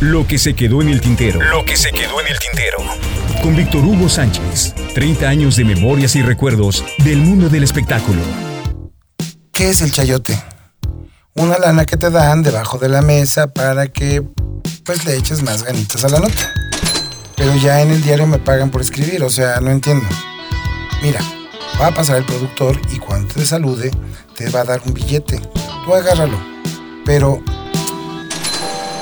Lo que se quedó en el tintero. Lo que se quedó en el tintero. Con Víctor Hugo Sánchez. 30 años de memorias y recuerdos del mundo del espectáculo. ¿Qué es el chayote? Una lana que te dan debajo de la mesa para que pues le eches más ganitas a la nota. Pero ya en el diario me pagan por escribir, o sea, no entiendo. Mira, va a pasar el productor y cuando te salude te va a dar un billete. Tú agárralo. Pero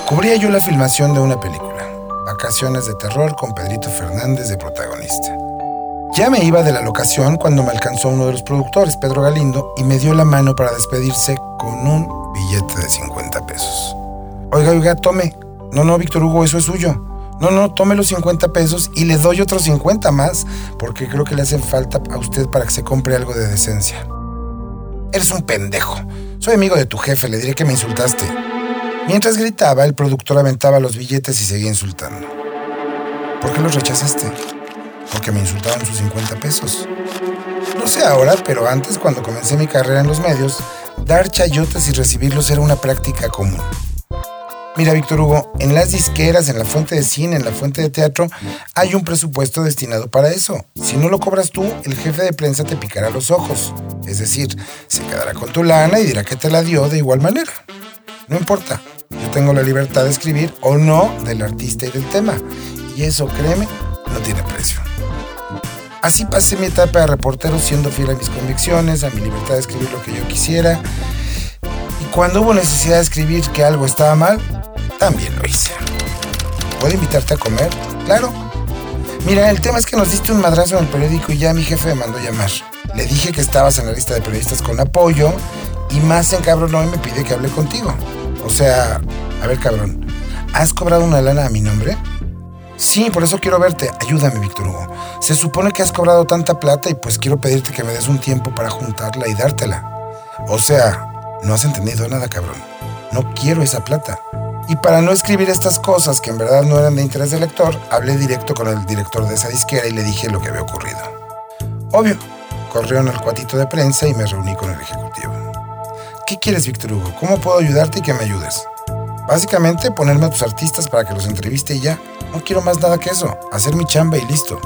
cubría yo la filmación de una película, Vacaciones de Terror con Pedrito Fernández de protagonista. Ya me iba de la locación cuando me alcanzó uno de los productores, Pedro Galindo, y me dio la mano para despedirse con un billete de 50 pesos. Oiga, oiga, tome. No, no, Víctor Hugo, eso es suyo. No, no, tome los 50 pesos y le doy otros 50 más, porque creo que le hacen falta a usted para que se compre algo de decencia. Eres un pendejo. Soy amigo de tu jefe, le diré que me insultaste. Mientras gritaba, el productor aventaba los billetes y seguía insultando. ¿Por qué los rechazaste? Porque me insultaban sus 50 pesos. No sé ahora, pero antes, cuando comencé mi carrera en los medios, dar chayotes y recibirlos era una práctica común. Mira, Víctor Hugo, en las disqueras, en la fuente de cine, en la fuente de teatro, hay un presupuesto destinado para eso. Si no lo cobras tú, el jefe de prensa te picará los ojos. Es decir, se quedará con tu lana y dirá que te la dio de igual manera. No importa, tengo la libertad de escribir o no del artista y del tema. Y eso, créeme, no tiene precio. Así pasé mi etapa de reportero siendo fiel a mis convicciones, a mi libertad de escribir lo que yo quisiera. Y cuando hubo necesidad de escribir que algo estaba mal, también lo hice. ¿Puedo invitarte a comer? Claro. Mira, el tema es que nos diste un madrazo en el periódico y ya mi jefe me mandó llamar. Le dije que estabas en la lista de periodistas con apoyo y más en cabrón y me pide que hable contigo. O sea, a ver cabrón, ¿has cobrado una lana a mi nombre? Sí, por eso quiero verte. Ayúdame, Víctor Hugo. Se supone que has cobrado tanta plata y pues quiero pedirte que me des un tiempo para juntarla y dártela. O sea, no has entendido nada, cabrón. No quiero esa plata. Y para no escribir estas cosas que en verdad no eran de interés del lector, hablé directo con el director de esa disquera y le dije lo que había ocurrido. Obvio, corrieron al cuatito de prensa y me reuní con el ejecutivo. ¿Qué quieres, Víctor Hugo? ¿Cómo puedo ayudarte y que me ayudes? Básicamente, ponerme a tus artistas para que los entreviste y ya. No quiero más nada que eso. Hacer mi chamba y listo.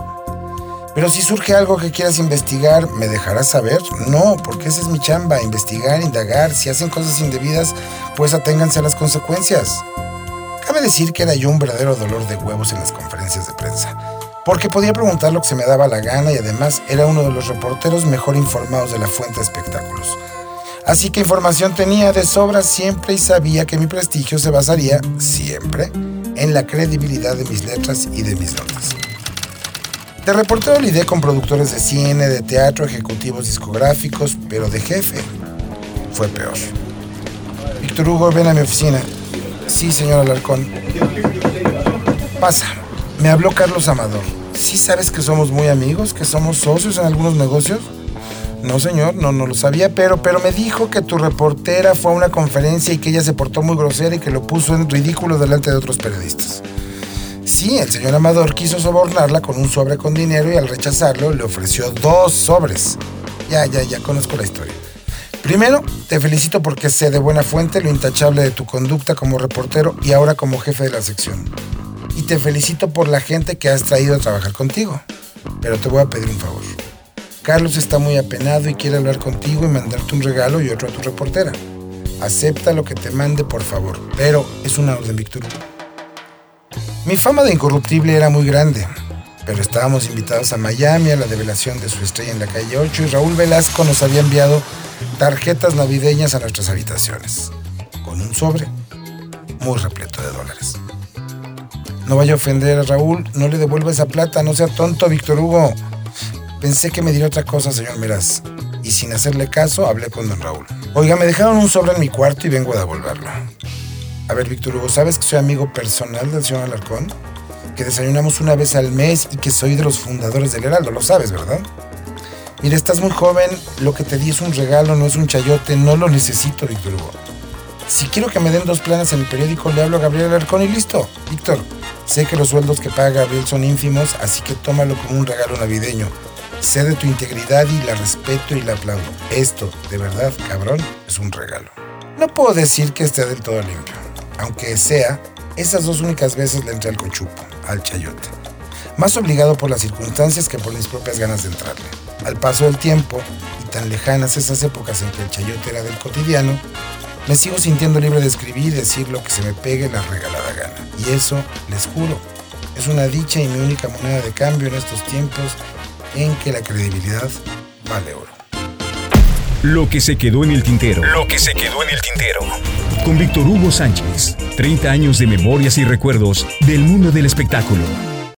Pero si surge algo que quieras investigar, ¿me dejarás saber? No, porque esa es mi chamba, investigar, indagar. Si hacen cosas indebidas, pues aténganse a las consecuencias. Cabe decir que era yo un verdadero dolor de huevos en las conferencias de prensa, porque podía preguntar lo que se me daba la gana y además era uno de los reporteros mejor informados de la fuente de espectáculos. Así que información tenía de sobra siempre y sabía que mi prestigio se basaría siempre en la credibilidad de mis letras y de mis notas. De reportero lidié con productores de cine, de teatro, ejecutivos discográficos, pero de jefe fue peor. Víctor Hugo, ven a mi oficina. Sí, señor Alarcón. Pasa. Me habló Carlos Amador. ¿Sí sabes que somos muy amigos? ¿Que somos socios en algunos negocios? No, señor, no, no lo sabía, pero, pero me dijo que tu reportera fue a una conferencia y que ella se portó muy grosera y que lo puso en ridículo delante de otros periodistas. Sí, el señor Amador quiso sobornarla con un sobre con dinero y al rechazarlo le ofreció dos sobres. Ya, ya, ya conozco la historia. Primero, te felicito porque sé de buena fuente lo intachable de tu conducta como reportero y ahora como jefe de la sección. Y te felicito por la gente que has traído a trabajar contigo. Pero te voy a pedir un favor. Carlos está muy apenado y quiere hablar contigo y mandarte un regalo y otro a tu reportera. Acepta lo que te mande, por favor, pero es una orden, Víctor. Mi fama de incorruptible era muy grande, pero estábamos invitados a Miami a la develación de su estrella en la calle 8 y Raúl Velasco nos había enviado tarjetas navideñas a nuestras habitaciones, con un sobre muy repleto de dólares. No vaya a ofender a Raúl, no le devuelva esa plata, no sea tonto, Víctor Hugo. Pensé que me diría otra cosa, señor Meraz, y sin hacerle caso hablé con don Raúl. Oiga, me dejaron un sobre en mi cuarto y vengo a devolverlo. A ver, Víctor Hugo, ¿sabes que soy amigo personal del señor Alarcón? Que desayunamos una vez al mes y que soy de los fundadores del Heraldo, lo sabes, ¿verdad? Mira, estás muy joven, lo que te di es un regalo, no es un chayote, no lo necesito, Víctor Hugo. Si quiero que me den dos planas en el periódico, le hablo a Gabriel Alarcón y listo. Víctor, sé que los sueldos que paga Gabriel son ínfimos, así que tómalo como un regalo navideño. Sé de tu integridad y la respeto y la aplaudo. Esto, de verdad, cabrón, es un regalo. No puedo decir que esté del todo limpio. Aunque sea, Esas dos únicas veces le entré al cochupo, al chayote. Más obligado por las circunstancias que por mis propias ganas de entrarle. Al paso del tiempo, y tan lejanas esas épocas en que el chayote era del cotidiano, me sigo sintiendo libre de escribir y decir lo que se me pegue la regalada gana. Y eso, les juro, es una dicha y mi única moneda de cambio en estos tiempos en que la credibilidad vale oro. Lo que se quedó en el tintero. Lo que se quedó en el tintero. Con Víctor Hugo Sánchez. 30 años de memorias y recuerdos del mundo del espectáculo.